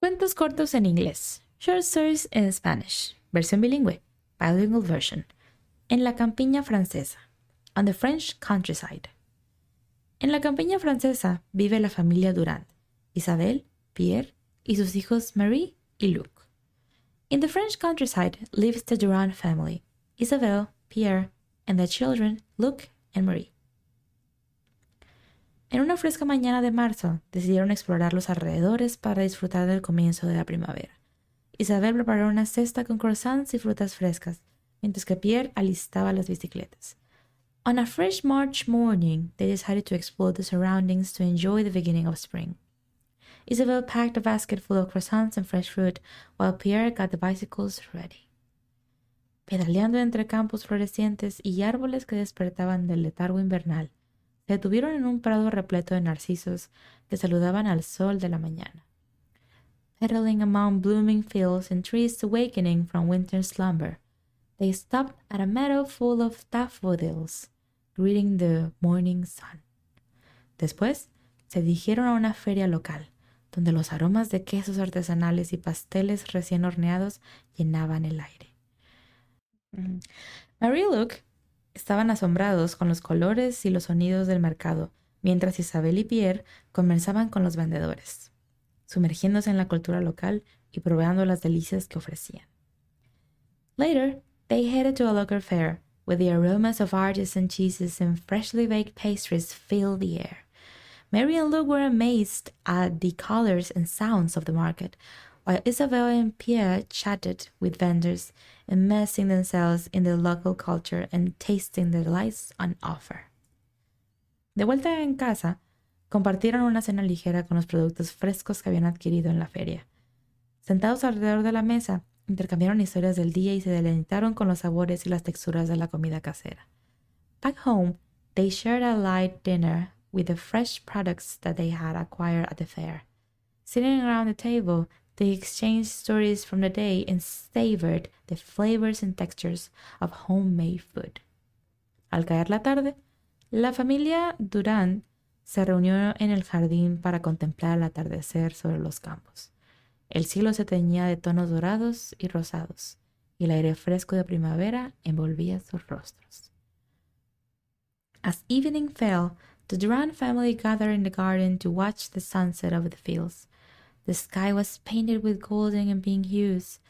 Cuentos cortos en inglés. Short stories in Spanish. Versión bilingüe. Bilingual version. En la campiña francesa. On the French countryside. En la campiña francesa vive la familia Durand, Isabelle, Pierre y sus hijos Marie y Luc. In the French countryside lives the Durand family, Isabelle, Pierre, and their children Luc and Marie. En una fresca mañana de marzo decidieron explorar los alrededores para disfrutar del comienzo de la primavera. Isabel preparó una cesta con croissants y frutas frescas, mientras que Pierre alistaba las bicicletas. On a fresh March morning, they decided to explore the surroundings to enjoy the beginning of spring. Isabel packed a basket full of croissants and fresh fruit, while Pierre got the bicycles ready. Pedaleando entre campos florecientes y árboles que despertaban del letargo invernal, se detuvieron en un prado repleto de narcisos que saludaban al sol de la mañana. Pedaling among blooming fields and trees awakening from winter slumber, they stopped at a meadow full of daffodils, greeting the morning sun. Después se dirigieron a una feria local, donde los aromas de quesos artesanales y pasteles recién horneados llenaban el aire. Mary y Luke estaban asombrados con los colores y los sonidos del mercado, mientras Isabel y Pierre conversaban con los vendedores, sumergiéndose en la cultura local y probando las delicias que ofrecían. Later, they headed to a local fair, where the aromas of artisan cheeses and freshly baked pastries filled the air. Mary and Luke were amazed at the colors and sounds of the market, while Isabel and Pierre chatted with vendors, immersing themselves in the local culture and tasting the delights on offer. De vuelta en casa, compartieron una cena ligera con los productos frescos que habían adquirido en la feria. Sentados alrededor de la mesa, intercambiaron historias del día y se deleitaron con los sabores y las texturas de la comida casera. Back home, they shared a light dinner with the fresh products that they had acquired at the fair. Sitting around the table, they exchanged stories from the day and savored the flavors and textures of homemade food. Al caer la tarde, la familia Durand se reunió en el jardín para contemplar el atardecer sobre los campos. El cielo se teñía de tonos dorados y rosados, y el aire fresco de primavera envolvía sus rostros. As evening fell, the Durand family gathered in the garden to watch the sunset over the fields. The sky was painted with golden and pink hues,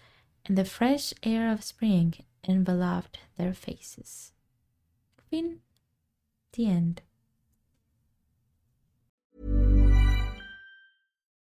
and the fresh air of spring enveloped their faces. Fin. The end.